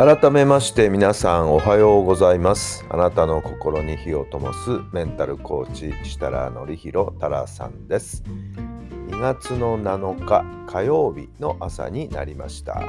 改めまして皆さんおはようございます。あなたの心に火を灯すメンタルコーチ設楽範弘太良さんです。2月の7日火曜日の朝になりました。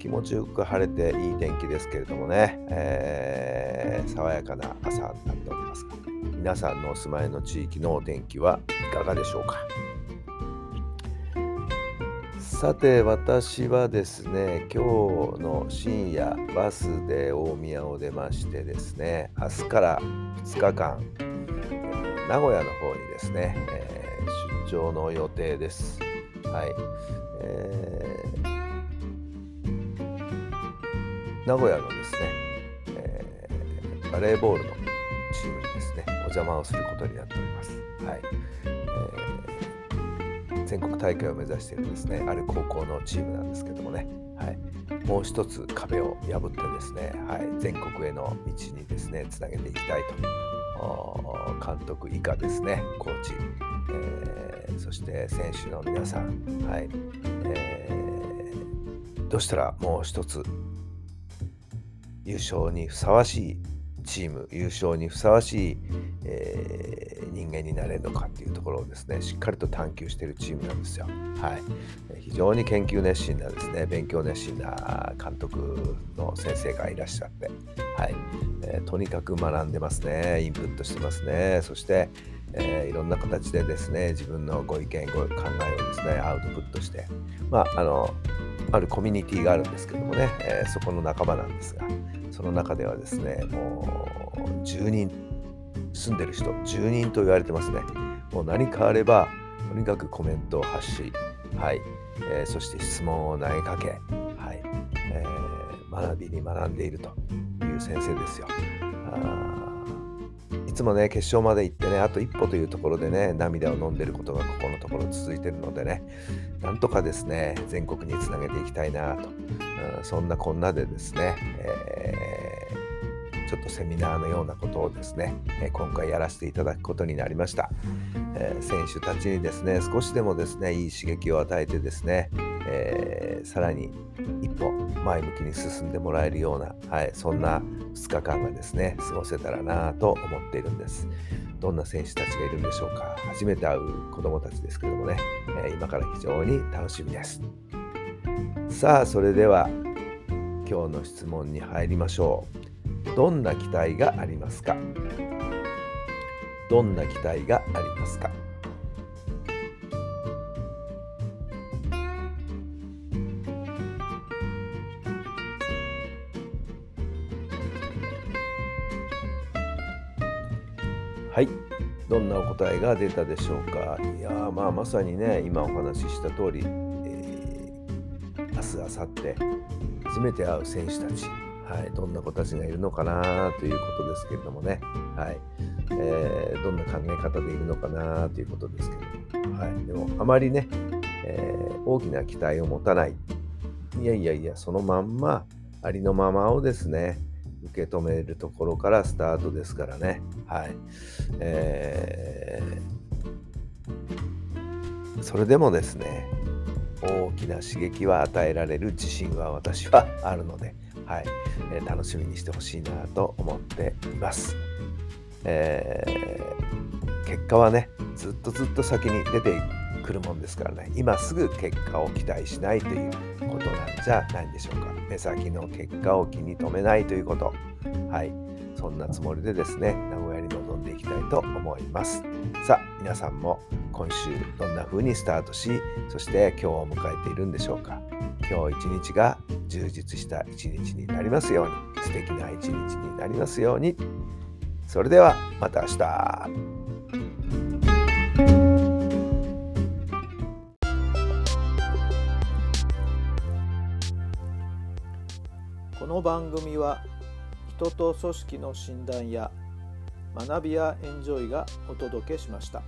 気持ちよく晴れていい天気ですけれどもね、えー、爽やかな朝になっております。皆さんのお住まいの地域のお天気はいかがでしょうか？さて私はですね今日の深夜バスで大宮を出ましてですね明日から2日間、名古屋の方にですね、えー、出張の予定です。はい、えー、名古屋のですね、えー、バレーボールのチームにですねお邪魔をすることになっております。はい全国大会を目指しているですねある高校のチームなんですけどもね、はい、もう一つ壁を破ってですね、はい、全国への道にですねつなげていきたいと。監督以下ですねコーチ、えー、そして選手の皆さん、はい。えー、どうしたらもう一つ優勝にふさわしいチーム優勝にふさわしい、えー、人間になれるのかっていうところをですねしっかりと探求しているチームなんですよ。はい、非常に研究熱心なですね勉強熱心な監督の先生がいらっしゃって、はい。えー、とにかく学んでますね。インプットしてますね。そして、えー、いろんな形でですね自分のご意見ご考えをですねアウトプットして。まああのあるコミュニティがあるんですけどもね、えー、そこの仲間なんですがその中ではですねもう10人住んでる人10人と言われてますね。もう何かあればとにかくコメントを発し、はい。えー、そして質問を投げかけ、はい。えー、学びに学んでいるという先生ですよ。いつもね、決勝まで行ってね、あと一歩というところでね、涙を飲んでることがここのところ続いてるのでね、なんとかですね、全国につなげていきたいなと、うん、そんなこんなでですね、えー、ちょっとセミナーのようなことをですね、今回やらせていただくことになりました。えー、選手たちにですね、少しでもですね、いい刺激を与えてですね、えー、さらに一歩前向きに進んでもらえるような、はい、そんな2日間がですね過ごせたらなと思っているんです。どんな選手たちがいるんでしょうか。初めて会う子どもたちですけどもね、え、今から非常に楽しみです。さあそれでは今日の質問に入りましょう。どんな期待がありますか？どんな期待がありますか？はい。どんなお答えが出たでしょうか？いやまあまさにね、今お話しした通り、えー、明日、明後日、初めて会う選手たち、はい、どんな子たちがいるのかなということですけれどもね、はい。えー、どんな考え方でいるのかなということですけども、はい、でもあまりね、えー、大きな期待を持たない、いやいやいや、そのまんま、ありのままをですね、受け止めるところからスタートですからね。はい。えー、それでもですね、大きな刺激は与えられる自信は私はあるので、はいえー、楽しみにしてほしいなと思っています。えー、結果はね、ずっとずっと先に出てくるもんですからね、今すぐ結果を期待しないということなんじゃないんでしょうか。目先の結果を気に留めないということ。はい。そんなつもりでですね、名古屋に臨んでいきたいと思います。さあ、皆さんも今週どんな風にスタートし、そして今日を迎えているんでしょうか。今日一日が充実した一日になりますように、素敵な一日になりますように。それではまた明日。この番組は人と組織の診断や学びやエンジョイがお届けしました。